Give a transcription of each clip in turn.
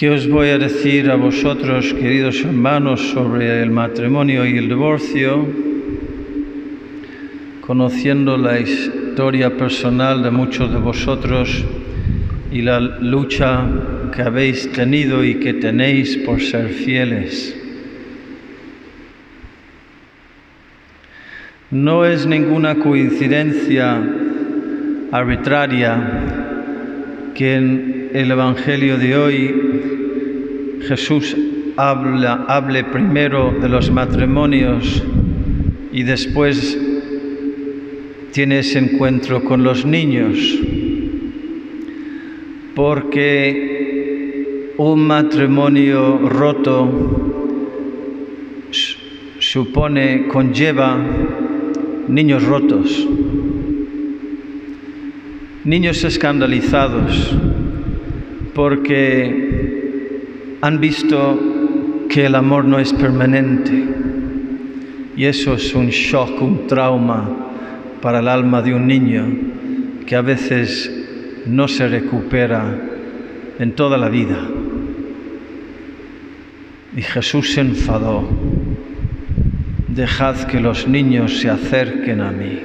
¿Qué os voy a decir a vosotros, queridos hermanos, sobre el matrimonio y el divorcio? Conociendo la historia personal de muchos de vosotros y la lucha que habéis tenido y que tenéis por ser fieles. No es ninguna coincidencia arbitraria que en el Evangelio de hoy Jesús habla, hable primero de los matrimonios y después tiene ese encuentro con los niños, porque un matrimonio roto supone, conlleva niños rotos niños escandalizados porque han visto que el amor no es permanente y eso es un shock, un trauma para el alma de un niño que a veces no se recupera en toda la vida. Y Jesús se enfadó, dejad que los niños se acerquen a mí.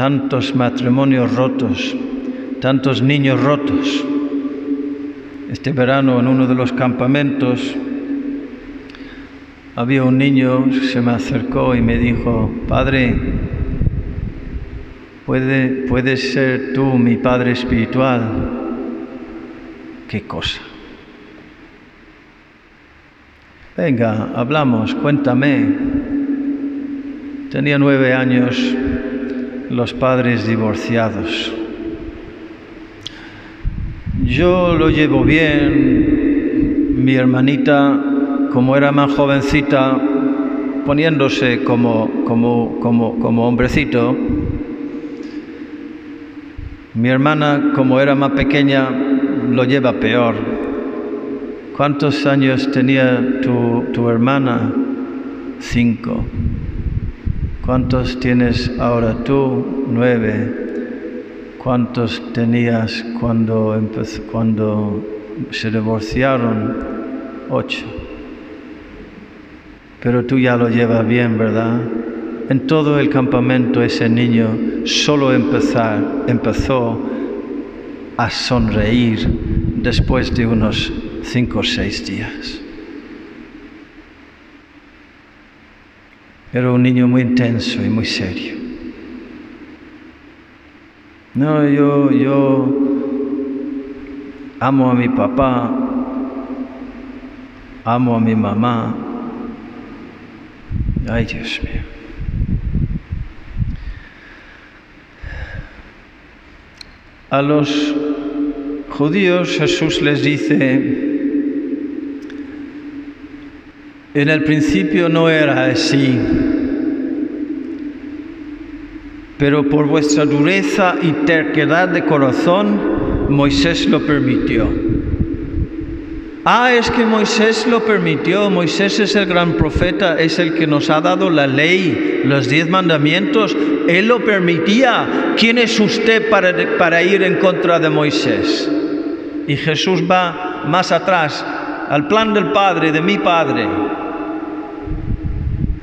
tantos matrimonios rotos, tantos niños rotos. Este verano en uno de los campamentos había un niño, se me acercó y me dijo, Padre, ¿puede, puedes ser tú mi Padre espiritual? ¿Qué cosa? Venga, hablamos, cuéntame. Tenía nueve años los padres divorciados. Yo lo llevo bien, mi hermanita, como era más jovencita, poniéndose como, como, como, como hombrecito, mi hermana, como era más pequeña, lo lleva peor. ¿Cuántos años tenía tu, tu hermana? Cinco. ¿Cuántos tienes ahora tú? Nueve. ¿Cuántos tenías cuando, cuando se divorciaron? Ocho. Pero tú ya lo llevas bien, ¿verdad? En todo el campamento ese niño solo empezar, empezó a sonreír después de unos cinco o seis días. Era un niño muy intenso y muy serio. No, yo, yo amo a mi papá, amo a mi mamá. Ay, Dios mío. A los judíos Jesús les dice, En el principio no era así, pero por vuestra dureza y terquedad de corazón, Moisés lo permitió. Ah, es que Moisés lo permitió, Moisés es el gran profeta, es el que nos ha dado la ley, los diez mandamientos, él lo permitía. ¿Quién es usted para, para ir en contra de Moisés? Y Jesús va más atrás, al plan del Padre, de mi Padre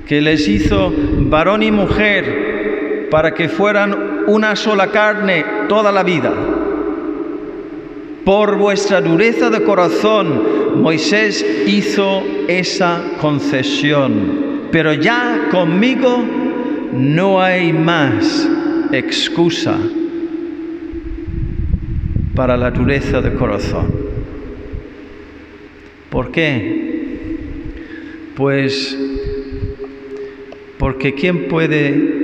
que les hizo varón y mujer para que fueran una sola carne toda la vida. Por vuestra dureza de corazón, Moisés hizo esa concesión, pero ya conmigo no hay más excusa para la dureza de corazón. ¿Por qué? Pues porque ¿quién puede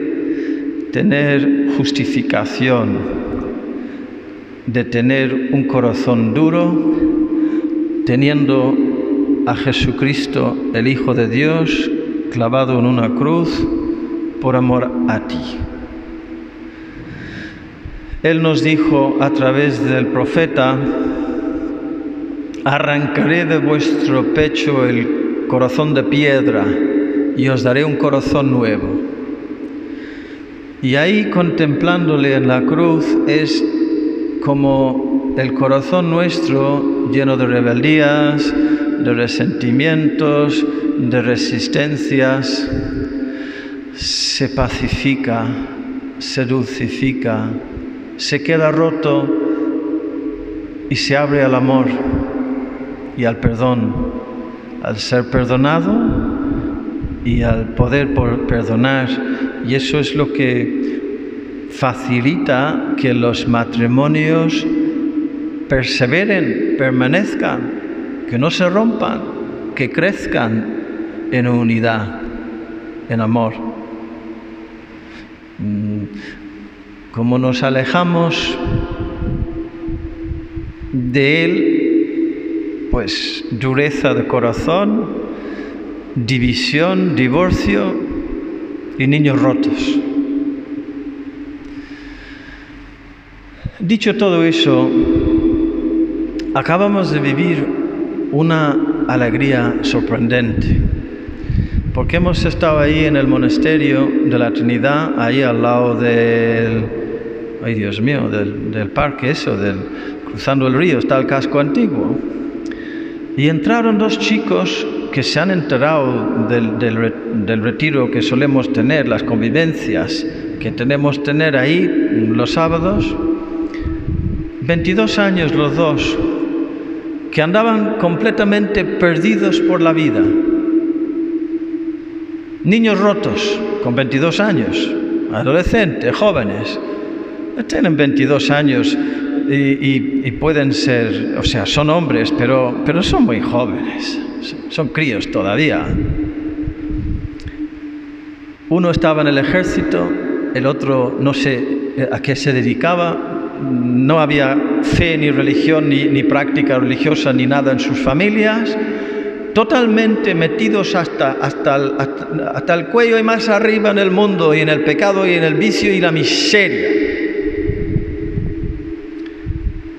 tener justificación de tener un corazón duro teniendo a Jesucristo, el Hijo de Dios, clavado en una cruz por amor a ti? Él nos dijo a través del profeta, arrancaré de vuestro pecho el corazón de piedra y os daré un corazón nuevo. Y ahí contemplándole en la cruz es como el corazón nuestro lleno de rebeldías, de resentimientos, de resistencias, se pacifica, se dulcifica, se queda roto y se abre al amor y al perdón, al ser perdonado y al poder perdonar. Y eso es lo que facilita que los matrimonios perseveren, permanezcan, que no se rompan, que crezcan en unidad, en amor. Mm, como nos alejamos de Él, pues dureza de corazón, división, divorcio y niños rotos. Dicho todo eso, acabamos de vivir una alegría sorprendente, porque hemos estado ahí en el monasterio de la Trinidad, ahí al lado del, ay Dios mío, del, parque eso, del, cruzando el río, está el casco antiguo. Y entraron dos chicos que se han enterado del, retiro que solemos tener, las convivencias que tenemos tener ahí los sábados. 22 años los dos, que andaban completamente perdidos por la vida. Niños rotos, con 22 años, adolescentes, jóvenes, tienen 22 años y, pueden ser, o sea, son hombres, pero, pero son muy jóvenes, son críos todavía. Uno estaba en el ejército, el otro no sé a qué se dedicaba, no había fe ni religión ni, práctica religiosa ni nada en sus familias, totalmente metidos hasta, hasta, el, hasta, el cuello y más arriba en el mundo y en el pecado y en el vicio y la miseria.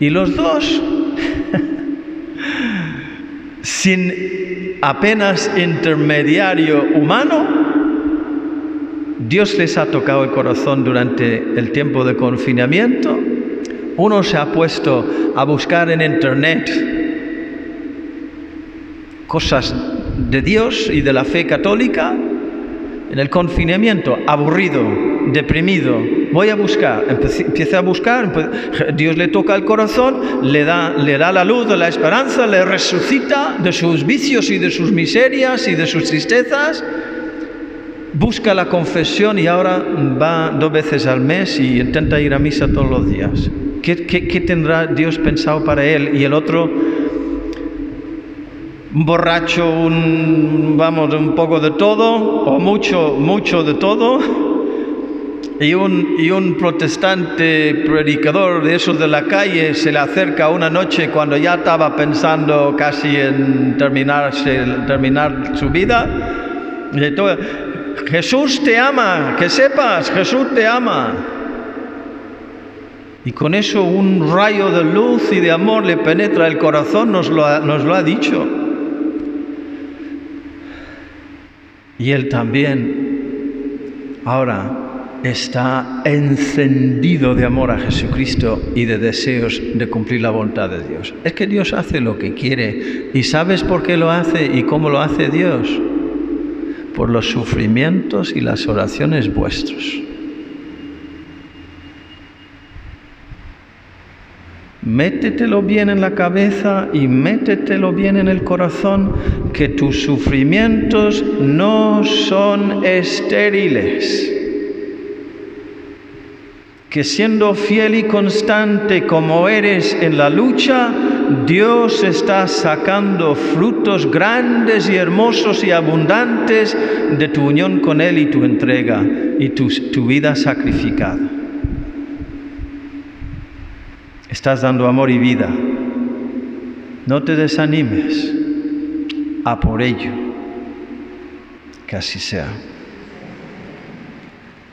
Y los dos, sin apenas intermediario humano, Dios les ha tocado el corazón durante el tiempo de confinamiento uno se ha puesto a buscar en Internet cosas de Dios y de la fe católica. En el confinamiento, aburrido, deprimido, voy a buscar, empieza a buscar, Dios le toca el corazón, le da, le da la luz de la esperanza, le resucita de sus vicios y de sus miserias y de sus tristezas, busca la confesión y ahora va dos veces al mes y intenta ir a misa todos los días. ¿Qué, tendrá Dios pensado para él? Y el otro, borracho, un, vamos, un poco de todo, o mucho, mucho de todo, y un, y un protestante predicador de esos de la calle se le acerca una noche cuando ya estaba pensando casi en terminarse, terminar su vida, y Jesús te ama, que sepas, Jesús te ama. Y con eso un rayo de luz y de amor le penetra el corazón, nos lo nos lo ha dicho. Y él también ahora está encendido de amor a Jesucristo y de deseos de cumplir la voluntad de Dios. Es que Dios hace lo que quiere. ¿Y sabes por qué lo hace y cómo lo hace Dios? Por los sufrimientos y las oraciones vuestros. Métetelo bien en la cabeza y métetelo bien en el corazón que tus sufrimientos no son estériles. Que siendo fiel y constante como eres en la lucha, Dios está sacando frutos grandes y hermosos y abundantes de tu unión con Él y tu entrega y tu, tu vida sacrificada. Estás dando amor y vida. No te desanimes. A por ello. Que así sea.